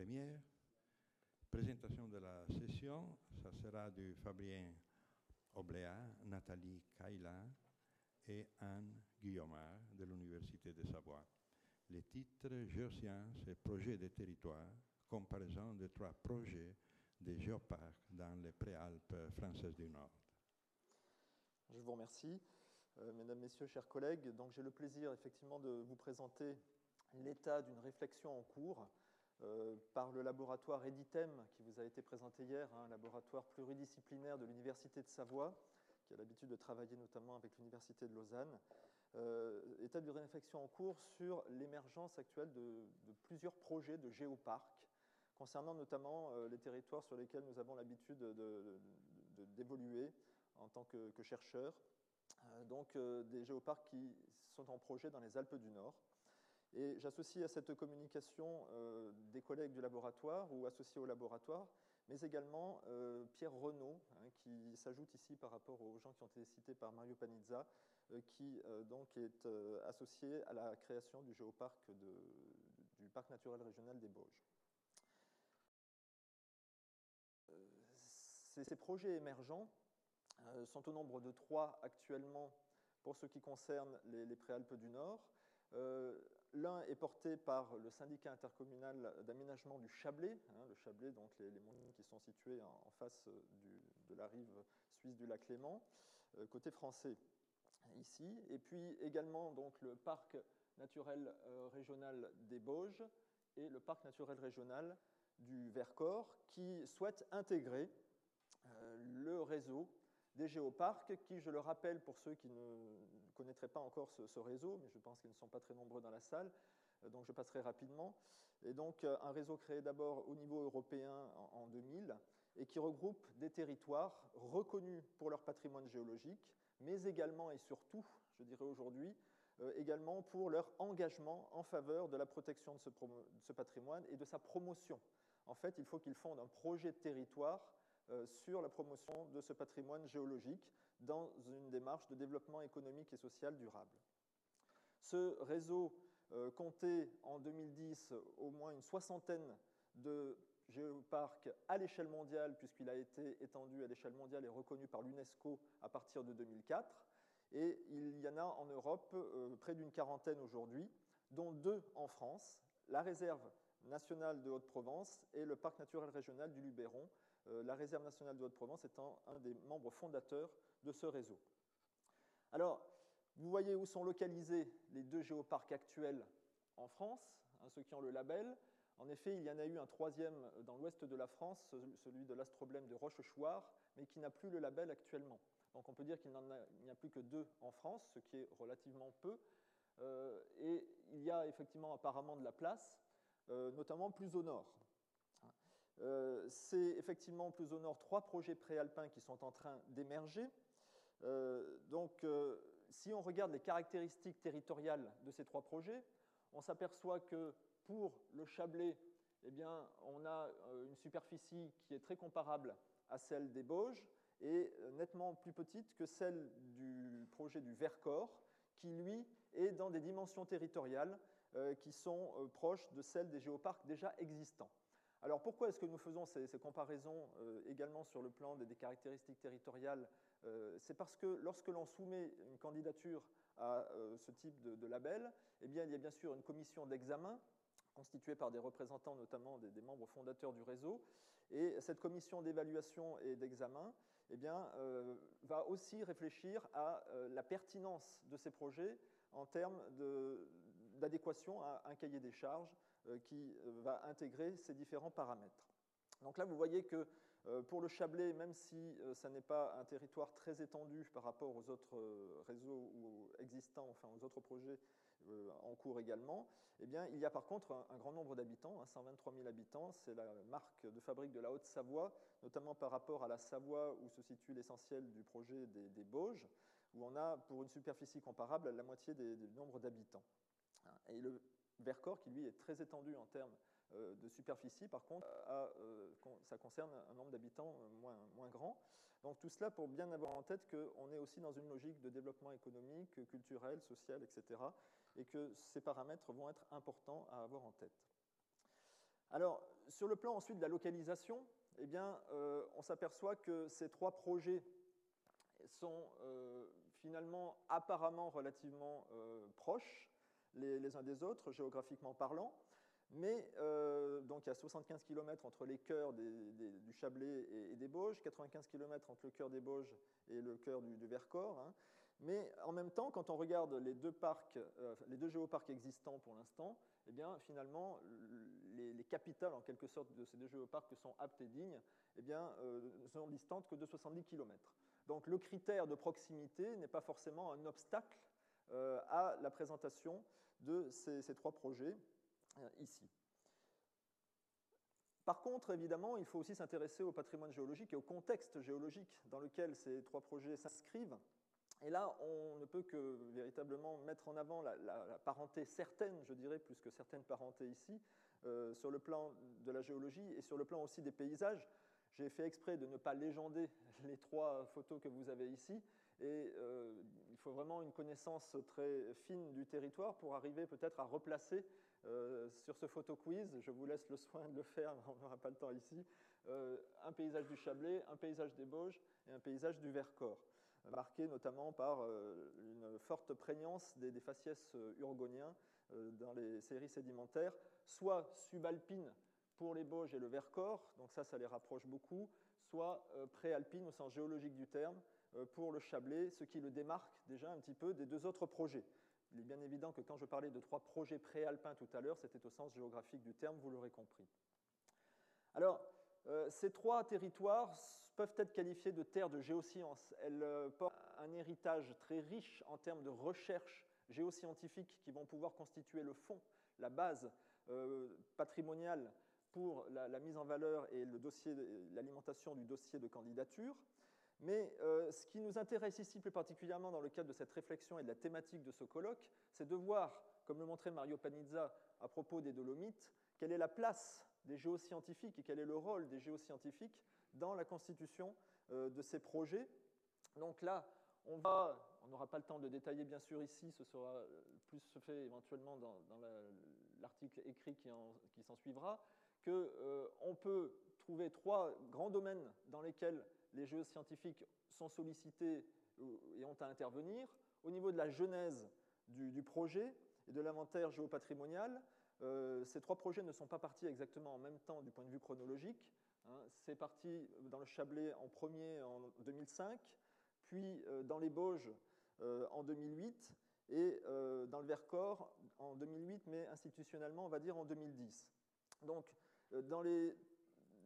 première. Présentation de la session, ça sera du Fabien Obléa, Nathalie Kaila et Anne Guillaumard de l'Université de Savoie. Les titres Géosciences et projets de territoire, comparaison de trois projets de géoparcs dans les préalpes françaises du Nord. Je vous remercie. Euh, mesdames, Messieurs, chers collègues, donc j'ai le plaisir effectivement de vous présenter l'état d'une réflexion en cours euh, par le laboratoire EDITEM qui vous a été présenté hier, un laboratoire pluridisciplinaire de l'Université de Savoie, qui a l'habitude de travailler notamment avec l'Université de Lausanne. Euh, état d'une réflexion en cours sur l'émergence actuelle de, plusieurs projets de géoparcs concernant notamment euh, les territoires sur lesquels nous avons l'habitude d'évoluer en tant que, que chercheurs. donc des géoparcs qui sont en projet dans les Alpes du Nord. Et j'associe à cette communication euh, des collègues du laboratoire ou associés au laboratoire, mais également euh, Pierre Renaud, hein, qui s'ajoute ici par rapport aux gens qui ont été cités par Mario Panizza, euh, qui donc est associé à la création du géoparc du parc naturel régional des Bauges. Ces, projets émergents sont au nombre de trois actuellement pour ce qui concerne les, les Préalpes du Nord. Euh, l'un est porté par le syndicat intercommunal d'aménagement du Chablais, hein, le Chablais, donc les, montagnes qui sont situées en, face de la rive suisse du lac Léman, euh, côté français ici, et puis également donc le parc naturel euh, régional des Bauges et le parc naturel régional du Vercors, qui souhaitent intégrer le réseau des géoparcs qui, je le rappelle pour ceux qui ne connaîtraient pas encore ce, réseau, mais je pense qu'ils ne sont pas très nombreux dans la salle, euh, donc je passerai rapidement. Et donc euh, un réseau créé d'abord au niveau européen en 2000 et qui regroupe des territoires reconnus pour leur patrimoine géologique, mais également et surtout, je dirais aujourd'hui, euh, également pour leur engagement en faveur de la protection de ce, patrimoine et de sa promotion. En fait, il faut qu'ils fondent un projet de territoire sur la promotion de ce patrimoine géologique dans une démarche de développement économique et social durable. Ce réseau euh, comptait en 2010 au moins une soixantaine de géoparcs à l'échelle mondiale, puisqu'il a été étendu à l'échelle mondiale et reconnu par l'UNESCO à partir de 2004. Et il y en a en Europe euh, près d'une quarantaine aujourd'hui, dont deux en France, la réserve nationale de Haute-Provence et le parc naturel régional du Luberon, la Réserve nationale de Haute-Provence étant un des membres fondateurs de ce réseau. Alors, vous voyez où sont localisés les deux géoparcs actuels en France, hein, ceux qui ont le label. En effet, il y en a eu un troisième dans l'ouest de la France, celui de l'astroblème de Rochechouart, mais qui n'a plus le label actuellement. Donc on peut dire qu'il n'y a plus que deux en France, ce qui est relativement peu. Euh, et il y a effectivement apparemment de la place, euh, notamment plus au nord. Euh, c'est effectivement plus au nord trois projets préalpins qui sont en train d'émerger. Euh, donc, euh, si on regarde les caractéristiques territoriales de ces trois projets, on s'aperçoit que pour le Chablais, eh bien, on a une superficie qui est très comparable à celle des Bauges et nettement plus petite que celle du projet du Vercors, qui lui est dans des dimensions territoriales qui sont proches de celles des géoparcs déjà existants. Alors pourquoi est-ce que nous faisons ces, comparaisons euh, également sur le plan des, caractéristiques territoriales euh, C'est parce que lorsque l'on soumet une candidature à euh, ce type de, label, eh il y a bien sûr une commission d'examen constituée par des représentants notamment des, membres fondateurs du réseau. Et cette commission d'évaluation et d'examen eh va aussi réfléchir à la pertinence de ces projets en termes d'adéquation à un cahier des charges qui euh, va intégrer ces différents paramètres. Donc là, vous voyez que euh, pour le Chablais, même si ça n'est pas un territoire très étendu par rapport aux autres réseaux existants, enfin aux autres projets en cours également, eh bien, il y a par contre un, grand nombre d'habitants, 123 hein, 000 habitants. C'est la marque de fabrique de la Haute-Savoie, notamment par rapport à la Savoie où se situe l'essentiel du projet des, des, Bauges, où on a pour une superficie comparable la moitié des, des nombres d'habitants. Et le Vercors, qui lui est très étendu en termes euh, de superficie, par contre, euh, ça concerne un nombre d'habitants moins, moins grand. Donc tout cela pour bien avoir en tête qu'on est aussi dans une logique de développement économique, culturel, social, etc., et que ces paramètres vont être importants à avoir en tête. Alors, sur le plan ensuite de la localisation, eh bien, on s'aperçoit que ces trois projets sont finalement apparemment relativement proches les, uns des autres, géographiquement parlant. Mais euh, donc il y a 75 km entre les cœurs du Chablais et, des Bauges, 95 km entre le cœur des Bauges et le cœur du, Vercors. Hein. Mais en même temps, quand on regarde les deux, parcs, euh, les deux géoparcs existants pour l'instant, eh bien, finalement, les, capitales, en quelque sorte, de ces deux géoparcs que sont aptes et dignes, eh bien, euh, ne sont distantes que de 70 km. Donc le critère de proximité n'est pas forcément un obstacle à la présentation de ces, trois projets euh, ici. Par contre, évidemment, il faut aussi s'intéresser au patrimoine géologique et au contexte géologique dans lequel ces trois projets s'inscrivent. Et là, on ne peut que véritablement mettre en avant la, parenté certaine, je dirais, plus que certaines parentés ici, euh, sur le plan de la géologie et sur le plan aussi des paysages. J'ai fait exprès de ne pas légender les trois photos que vous avez ici, et euh, il faut vraiment une connaissance très fine du territoire pour arriver peut-être à replacer euh, sur ce photo quiz, je vous laisse le soin de le faire, on n'aura pas le temps ici, euh, un paysage du Chablais, un paysage des Bauges et un paysage du Vercors, marqué notamment par une forte prégnance des, faciès urgoniens dans les séries sédimentaires, soit subalpines pour les Bauges et le Vercors, donc ça, ça les rapproche beaucoup, soit préalpines au sens géologique du terme, pour le Chablais, ce qui le démarque déjà un petit peu des deux autres projets. Il est bien évident que quand je parlais de trois projets préalpins tout à l'heure, c'était au sens géographique du terme, vous l'aurez compris. Alors, euh, ces trois territoires peuvent être qualifiés de terres de géosciences. Elles euh, portent un héritage très riche en termes de recherches géoscientifiques qui vont pouvoir constituer le fond, la base patrimoniale pour la, mise en valeur et l'alimentation du dossier de candidature. Mais euh, ce qui nous intéresse ici plus particulièrement dans le cadre de cette réflexion et de la thématique de ce colloque, c'est de voir, comme le montrait Mario Panizza à propos des Dolomites, quelle est la place des géoscientifiques et quel est le rôle des géoscientifiques dans la constitution euh, de ces projets. Donc là, on n'aura pas le temps de détailler bien sûr ici, ce sera euh, plus fait éventuellement dans, l'article écrit qui, s'en suivra, qu'on peut trouver trois grands domaines dans lesquels les jeux scientifiques sont sollicités et ont à intervenir. Au niveau de la genèse du, projet et de l'inventaire géopatrimonial, euh, ces trois projets ne sont pas partis exactement en même temps du point de vue chronologique. Hein. C'est parti dans le Chablais en premier en 2005, puis euh, dans les Bauges euh, en 2008 et dans le Vercors en 2008, mais institutionnellement, on va dire en 2010. Donc, dans les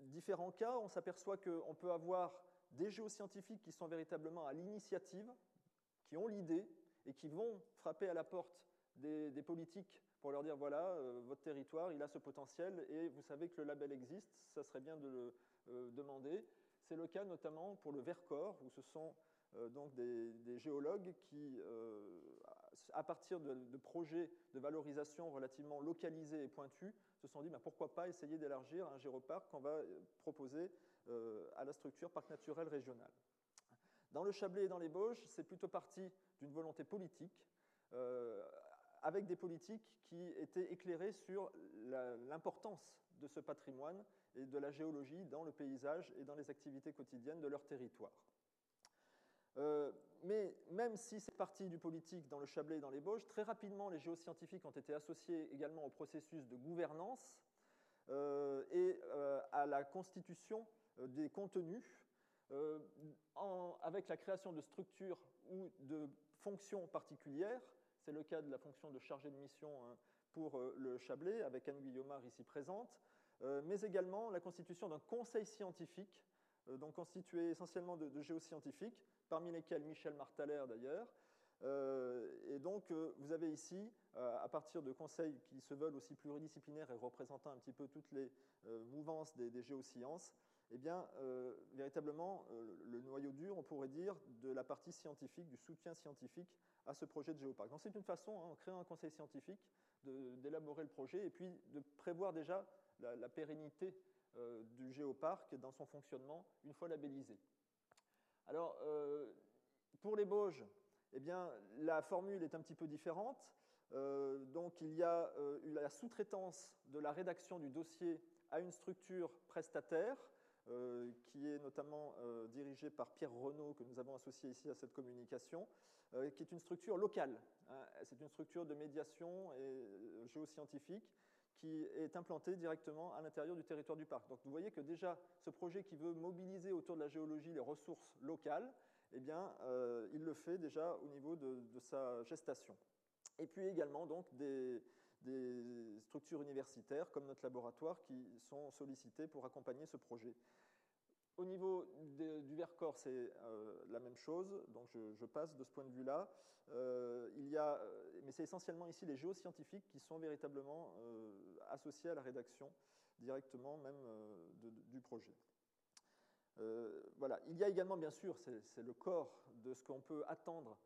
différents cas, on s'aperçoit qu'on peut avoir des géoscientifiques qui sont véritablement à l'initiative, qui ont l'idée et qui vont frapper à la porte des, politiques pour leur dire voilà, euh, votre territoire, il a ce potentiel et vous savez que le label existe, ça serait bien de le euh, demander. C'est le cas notamment pour le Vercors, où ce sont euh, donc des, géologues qui, à partir de, projets de valorisation relativement localisés et pointus, se sont dit bah, pourquoi pas essayer d'élargir un géoparc qu'on va proposer à la structure parc naturel régional. Dans le Chablais et dans les Bauges, c'est plutôt parti d'une volonté politique, euh, avec des politiques qui étaient éclairées sur l'importance de ce patrimoine et de la géologie dans le paysage et dans les activités quotidiennes de leur territoire. Euh, mais même si c'est parti du politique dans le Chablais et dans les Bauges, très rapidement les géoscientifiques ont été associés également au processus de gouvernance et à la constitution euh, des contenus euh, avec la création de structures ou de fonctions particulières. C'est le cas de la fonction de chargé de mission hein, pour euh, le Chablais, avec Anne Guillaumard ici présente, mais également la constitution d'un conseil scientifique, donc constitué essentiellement de, géoscientifiques, parmi lesquels Michel Martaler d'ailleurs. et donc, vous avez ici, à partir de conseils qui se veulent aussi pluridisciplinaires et représentant un petit peu toutes les mouvances des géosciences, eh bien, euh, véritablement, euh, le noyau dur, on pourrait dire, de la partie scientifique, du soutien scientifique à ce projet de géoparc. Donc c'est une façon, hein, en créant un conseil scientifique, d'élaborer le projet et puis de prévoir déjà la, pérennité euh, du géoparc dans son fonctionnement une fois labellisé. Alors, pour les Bauges, eh bien, la formule est un petit peu différente. donc il y a eu la sous-traitance de la rédaction du dossier à une structure prestataire qui est notamment dirigée par Pierre Renaud, que nous avons associé ici à cette communication, qui est une structure locale. Hein. C'est une structure de médiation et géoscientifique qui est implanté directement à l'intérieur du territoire du parc. Donc vous voyez que déjà, ce projet qui veut mobiliser autour de la géologie les ressources locales, eh bien, euh, il le fait déjà au niveau de, sa gestation. Et puis également donc, des, structures universitaires comme notre laboratoire qui sont sollicitées pour accompagner ce projet. Au niveau du Vercors, c'est euh, la même chose, donc je, passe de ce point de vue-là. Euh, il y a, mais c'est essentiellement ici les géoscientifiques qui sont véritablement associés à la rédaction directement même du projet. voilà. Il y a également, bien sûr, c'est le corps de ce qu'on peut attendre,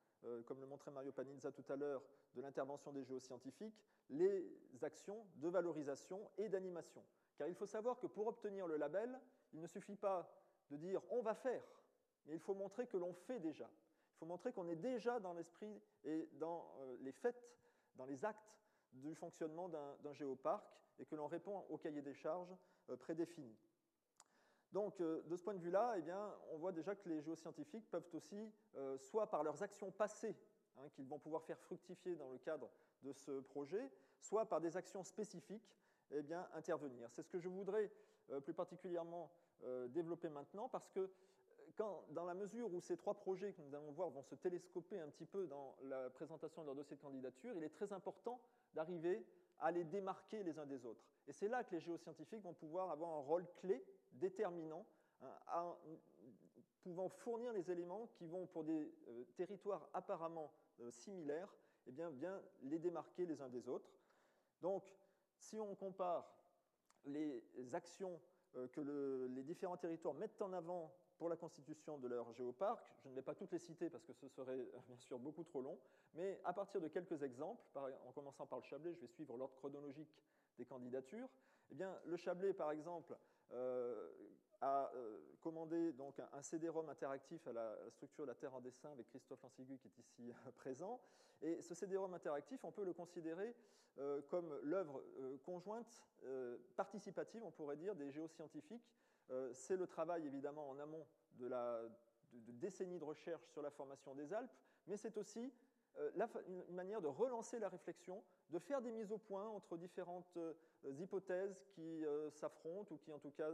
comme le montrait Mario Panizza tout à l'heure, de l'intervention des géoscientifiques, les actions de valorisation et d'animation. Car il faut savoir que pour obtenir le label, il ne suffit pas de dire on va faire, mais il faut montrer que l'on fait déjà. Il faut montrer qu'on est déjà dans l'esprit et dans euh, les faits, dans les actes du fonctionnement d'un géoparc et que l'on répond au cahier des charges euh, prédéfini. Donc, euh, de ce point de vue-là, eh on voit déjà que les géoscientifiques peuvent aussi, soit par leurs actions passées, hein, qu'ils vont pouvoir faire fructifier dans le cadre de ce projet, soit par des actions spécifiques, eh bien, intervenir. C'est ce que je voudrais plus particulièrement euh, développer maintenant, parce que euh, quand, dans la mesure où ces trois projets que nous allons voir vont se télescoper un petit peu dans la présentation de leur dossier de candidature, il est très important d'arriver à les démarquer les uns des autres. Et c'est là que les géoscientifiques vont pouvoir avoir un rôle clé, déterminant, hein, pouvant fournir les éléments qui vont, pour des euh, territoires apparemment similaires, eh bien, bien les démarquer les uns des autres. Donc, si on compare les actions euh, que les différents territoires mettent en avant pour la constitution de leur géoparc. Je ne vais pas toutes les citer parce que ce serait bien sûr beaucoup trop long, mais à partir de quelques exemples, en commençant par le Chablais, je vais suivre l'ordre chronologique des candidatures. Eh bien, le Chablais, par exemple, euh, a euh, commandé donc un, CD-ROM interactif à la, structure La Terre en dessin avec Christophe Lancigu qui est ici présent. Et ce CD-ROM interactif, on peut le considérer euh, comme l'œuvre conjointe, participative, on pourrait dire, des géoscientifiques. C'est le travail évidemment en amont de, de décennies de recherche sur la formation des Alpes, mais c'est aussi euh, une manière de relancer la réflexion, de faire des mises au point entre différentes euh, hypothèses qui euh, s'affrontent ou qui en tout cas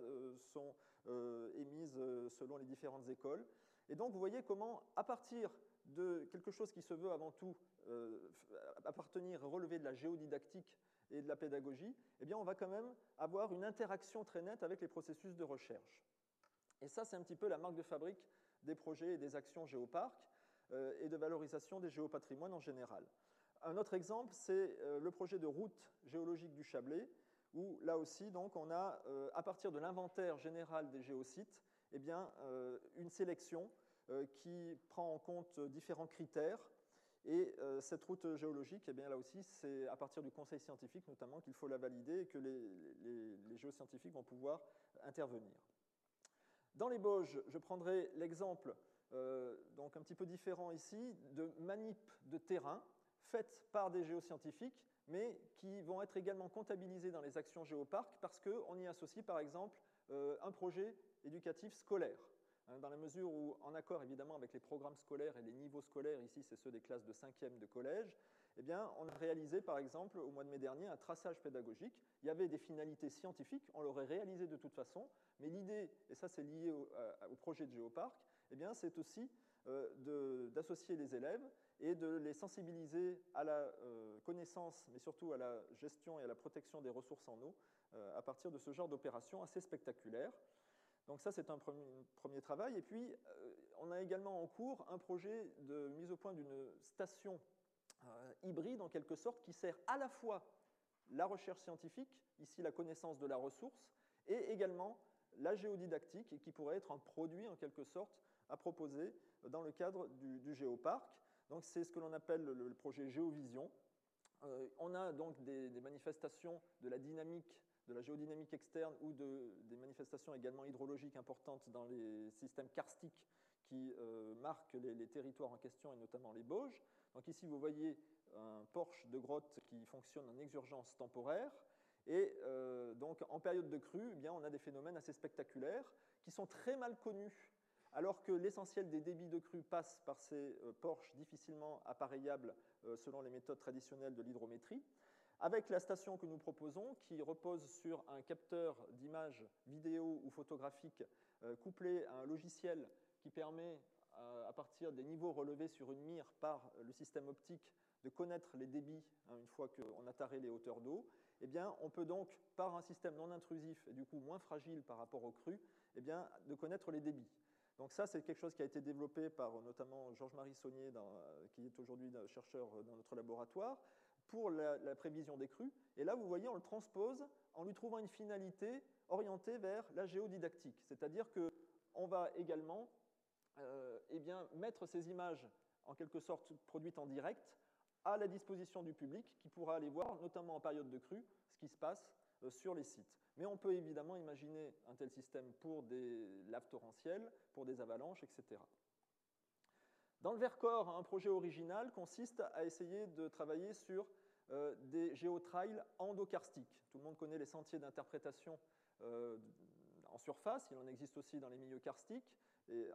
sont émises selon les différentes écoles. Et donc vous voyez comment, à partir de quelque chose qui se veut avant tout appartenir, relever de la géodidactique et de la pédagogie, eh bien on va quand même avoir une interaction très nette avec les processus de recherche. Et ça, c'est un petit peu la marque de fabrique des projets et des actions géoparcs. Euh, et de valorisation des géopatrimoines en général. Un autre exemple, c'est euh, le projet de route géologique du Chablais, où là aussi, donc, on a, euh, à partir de l'inventaire général des géosites, eh bien, une sélection qui prend en compte différents critères. Et cette route géologique, eh bien, là aussi, c'est à partir du conseil scientifique notamment qu'il faut la valider et que les, géoscientifiques vont pouvoir intervenir. Dans les Bauges, je prendrai l'exemple euh, donc un petit peu différent ici, de manip de terrain faites par des géoscientifiques, mais qui vont être également comptabilisées dans les actions géoparcs parce qu'on y associe par exemple euh, un projet éducatif scolaire. Hein, dans la mesure où, en accord évidemment avec les programmes scolaires et les niveaux scolaires, ici c'est ceux des classes de 5e de collège, eh bien, on a réalisé par exemple au mois de mai dernier un traçage pédagogique. Il y avait des finalités scientifiques, on l'aurait réalisé de toute façon, mais l'idée, et ça c'est lié au, projet de géoparc, eh c'est aussi euh, d'associer les élèves et de les sensibiliser à la euh, connaissance, mais surtout à la gestion et à la protection des ressources en eau, euh, à partir de ce genre d'opération assez spectaculaire. Donc ça, c'est un premier, travail. Et puis, on a également en cours un projet de mise au point d'une station hybride, en quelque sorte, qui sert à la fois la recherche scientifique, ici la connaissance de la ressource, et également la géodidactique, et qui pourrait être un produit, en quelque sorte, à proposer dans le cadre du, du géoparc. Donc c'est ce que l'on appelle le, projet Géovision. Euh, on a donc des, manifestations de la dynamique, de la géodynamique externe ou de, des manifestations également hydrologiques importantes dans les systèmes karstiques qui euh, marquent les, territoires en question et notamment les Bauges. Donc ici vous voyez un porche de grotte qui fonctionne en exurgence temporaire. Et donc, en période de crue, eh on a des phénomènes assez spectaculaires qui sont très mal connus alors que l'essentiel des débits de crue passe par ces euh, porches difficilement appareillables euh, selon les méthodes traditionnelles de l'hydrométrie, avec la station que nous proposons qui repose sur un capteur d'images vidéo ou photographique euh, couplé à un logiciel qui permet, à partir des niveaux relevés sur une mire par le système optique, de connaître les débits hein, une fois qu'on a taré les hauteurs d'eau, eh on peut donc, par un système non intrusif et du coup moins fragile par rapport aux crues, eh de connaître les débits. Donc ça, c'est quelque chose qui a été développé par notamment Georges-Marie Saunier, qui est aujourd'hui chercheur dans notre laboratoire, pour la, prévision des crues. Et là, vous voyez, on le transpose en lui trouvant une finalité orientée vers la géodidactique. C'est-à-dire qu'on va également euh, eh mettre ces images, en quelque sorte produites en direct, à la disposition du public qui pourra aller voir, notamment en période de crue, ce qui se passe euh, sur les sites. Mais on peut évidemment imaginer un tel système pour des laves torrentielles, pour des avalanches, etc. Dans le Vercors, un projet original consiste à essayer de travailler sur euh, des géotrails endokarstiques. Tout le monde connaît les sentiers d'interprétation euh, en surface, il en existe aussi dans les milieux karstiques,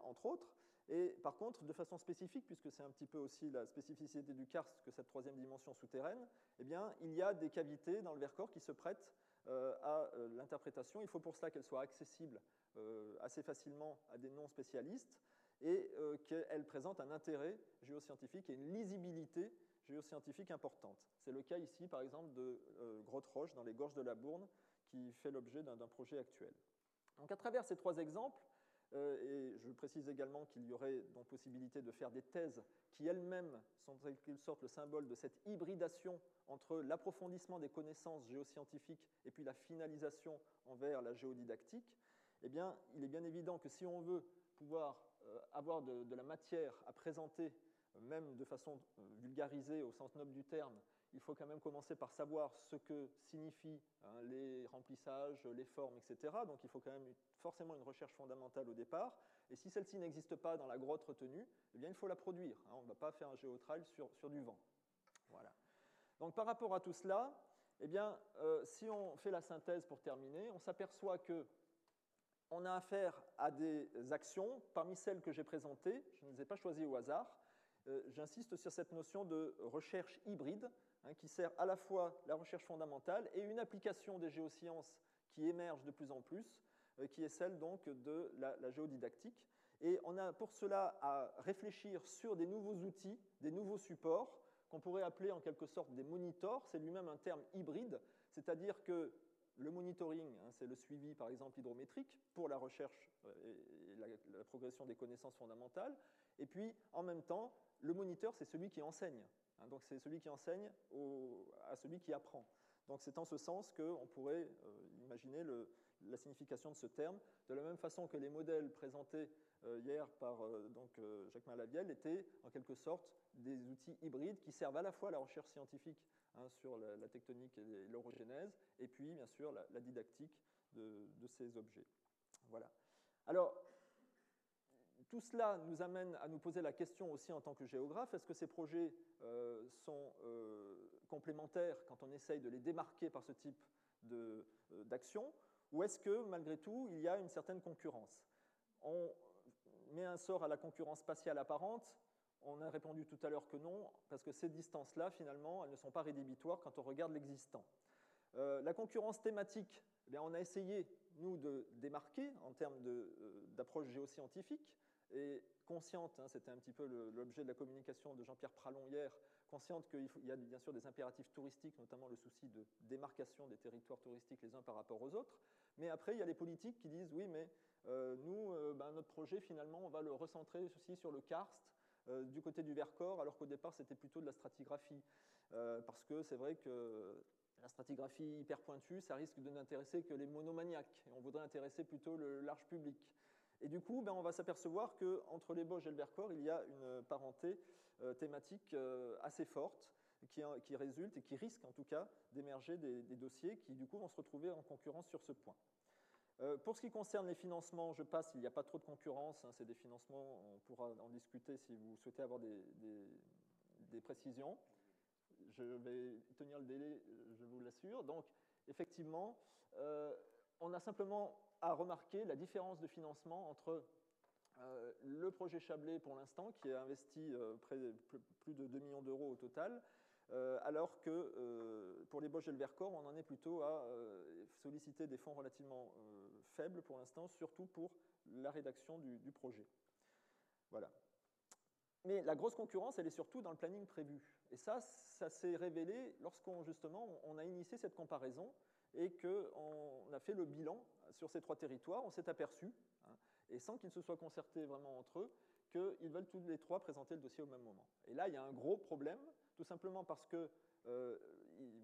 entre autres. Et par contre, de façon spécifique, puisque c'est un petit peu aussi la spécificité du karst que cette troisième dimension souterraine, eh bien, il y a des cavités dans le Vercors qui se prêtent euh, à euh, l'interprétation. Il faut pour cela qu'elle soit accessible euh, assez facilement à des non-spécialistes et qu'elle présente un intérêt géoscientifique et une lisibilité géoscientifique importante. C'est le cas ici, par exemple, de Grotte Roche dans les gorges de la Bourne, qui fait l'objet d'un projet actuel. Donc, à travers ces trois exemples, et je précise également qu'il y aurait donc possibilité de faire des thèses qui elles-mêmes sont en quelque sorte le symbole de cette hybridation entre l'approfondissement des connaissances géoscientifiques et puis la finalisation envers la géodidactique, eh bien, il est bien évident que si on veut pouvoir euh, avoir de, la matière à présenter, euh, même de façon euh, vulgarisée au sens noble du terme, il faut quand même commencer par savoir ce que signifient hein, les remplissages, les formes, etc. Donc il faut quand même forcément une recherche fondamentale au départ. Et si celle-ci n'existe pas dans la grotte retenue, eh bien il faut la produire. Hein. On ne va pas faire un géotrail sur, du vent. Voilà. Donc par rapport à tout cela, eh bien, euh, si on fait la synthèse pour terminer, on s'aperçoit que on a affaire à des actions, parmi celles que j'ai présentées, je ne les ai pas choisies au hasard, euh, j'insiste sur cette notion de recherche hybride, hein, qui sert à la fois la recherche fondamentale et une application des géosciences qui émerge de plus en plus, euh, qui est celle donc de la géodidactique. Et on a pour cela à réfléchir sur des nouveaux outils, des nouveaux supports, qu'on pourrait appeler en quelque sorte des monitors. C'est lui-même un terme hybride, c'est-à-dire que le monitoring, hein, c'est le suivi par exemple hydrométrique pour la recherche euh, et la, progression des connaissances fondamentales. Et puis en même temps, le moniteur, c'est celui qui enseigne. Hein. donc c'est celui qui enseigne à celui qui apprend. Donc c'est en ce sens qu'on pourrait euh, imaginer la signification de ce terme, de la même façon que les modèles présentés euh, hier par donc, Jacques Malabiel étaient en quelque sorte des outils hybrides qui servent à la fois à la recherche scientifique hein, sur la, tectonique et l'orogénèse, et puis bien sûr la, didactique de, ces objets. Voilà. Alors, tout cela nous amène à nous poser la question aussi en tant que géographe, est-ce que ces projets euh, sont euh, complémentaires quand on essaye de les démarquer par ce type euh, d'action, ou est-ce que malgré tout il y a une certaine concurrence? On met un sort à la concurrence spatiale apparente, on a répondu tout à l'heure que non, parce que ces distances-là, finalement, elles ne sont pas rédhibitoires quand on regarde l'existant. La concurrence thématique, eh on a essayé, nous, de démarquer en termes d'approche géoscientifique et consciente, hein, c'était un petit peu l'objet de la communication de Jean-Pierre Pralon hier, consciente qu'il y a bien sûr des impératifs touristiques, notamment le souci de démarcation des territoires touristiques les uns par rapport aux autres, mais après il y a les politiques qui disent oui, mais euh, nous, ben, notre projet finalement, on va le recentrer aussi sur le karst, euh, du côté du Vercors, alors qu'au départ c'était plutôt de la stratigraphie. Euh, parce que c'est vrai que la stratigraphie hyper pointue, ça risque de n'intéresser que les monomaniaques. On voudrait intéresser plutôt le large public. Et du coup, ben, on va s'apercevoir qu'entre les Boges et le Vercors, il y a une parenté euh, thématique assez forte qui, qui, résulte et qui risque en tout cas d'émerger des, dossiers qui du coup vont se retrouver en concurrence sur ce point. Euh, pour ce qui concerne les financements, je passe, il n'y a pas trop de concurrence, hein, c'est des financements, on pourra en discuter si vous souhaitez avoir des, précisions. je vais tenir le délai, je vous l'assure. Donc, effectivement, euh, on a simplement à remarquer la différence de financement entre euh, le projet Chablais pour l'instant, qui a investi euh, plus de 2 millions d'euros au total, alors que pour les Bosch et le Vercors, on en est plutôt à solliciter des fonds relativement faibles pour l'instant, surtout pour la rédaction du, du projet. Voilà. Mais la grosse concurrence, elle est surtout dans le planning prévu. Et ça, ça s'est révélé lorsqu'on justement on a initié cette comparaison et qu'on a fait le bilan sur ces trois territoires. On s'est aperçu, hein, et sans qu'ils se soient concertés vraiment entre eux, qu'ils veulent tous les trois présenter le dossier au même moment. Et là, il y a un gros problème, tout simplement parce que euh,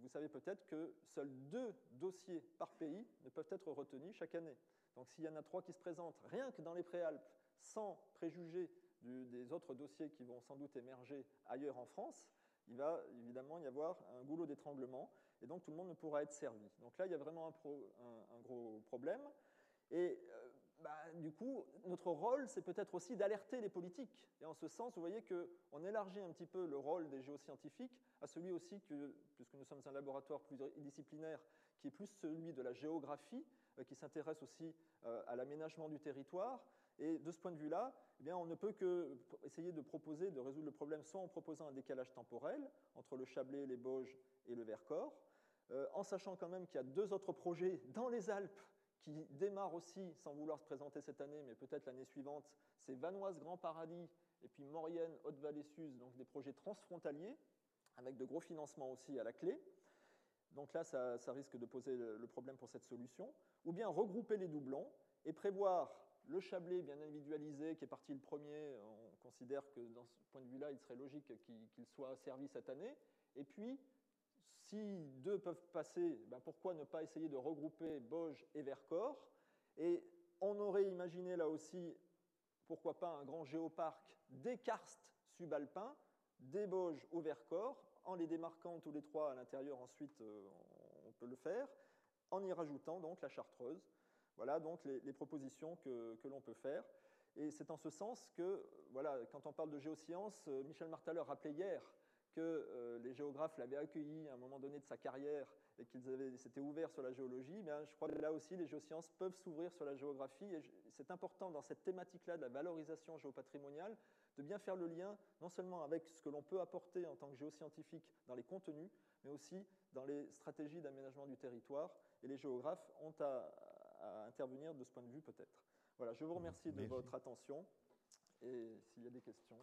vous savez peut-être que seuls deux dossiers par pays ne peuvent être retenus chaque année. Donc s'il y en a trois qui se présentent, rien que dans les Préalpes, sans préjuger des autres dossiers qui vont sans doute émerger ailleurs en France, il va évidemment y avoir un goulot d'étranglement, et donc tout le monde ne pourra être servi. Donc là, il y a vraiment un, gros problème. Et euh, bah, du coup, notre rôle, c'est peut-être aussi d'alerter les politiques. Et en ce sens, vous voyez qu'on élargit un petit peu le rôle des géoscientifiques à celui aussi que, puisque nous sommes un laboratoire pluridisciplinaire, qui est plus celui de la géographie, euh, qui s'intéresse aussi euh, à l'aménagement du territoire, et de ce point de vue-là, eh bien, on ne peut que essayer de proposer, de résoudre le problème soit en proposant un décalage temporel entre le Chablais, les Bauges et le Vercors, euh, en sachant quand même qu'il y a deux autres projets dans les Alpes qui démarrent aussi, sans vouloir se présenter cette année, mais peut-être l'année suivante, c'est Vanoise Grand Paradis et puis Maurienne Haute-Vallée-Suse, donc des projets transfrontaliers, avec de gros financements aussi à la clé. Donc là, ça risque de poser le problème pour cette solution. Ou bien regrouper les doublons et prévoir le Chablais bien individualisé, qui est parti le premier, on considère que dans ce point de vue-là, il serait logique qu'il soit servi cette année. Et puis, si deux peuvent passer, ben pourquoi ne pas essayer de regrouper Bauge et Vercors? Et on aurait imaginé là aussi, pourquoi pas un grand géoparc des karstes subalpins, des Bauges au Vercors, en les démarquant tous les trois à l'intérieur, ensuite euh, on peut le faire, en y rajoutant donc la chartreuse. Voilà donc les, propositions que, l'on peut faire. Et c'est en ce sens que, voilà, quand on parle de géosciences, euh, Michel Martaler rappelait hier que euh, les géographes l'avaient accueilli à un moment donné de sa carrière et qu'ils s'étaient ouverts sur la géologie, bien, je crois que là aussi, les géosciences peuvent s'ouvrir sur la géographie. Et c'est important dans cette thématique-là de la valorisation géopatrimoniale de bien faire le lien, non seulement avec ce que l'on peut apporter en tant que géoscientifique dans les contenus, mais aussi dans les stratégies d'aménagement du territoire. Et les géographes ont à, à intervenir de ce point de vue peut-être. Voilà, je vous remercie de votre attention et s'il y a des questions.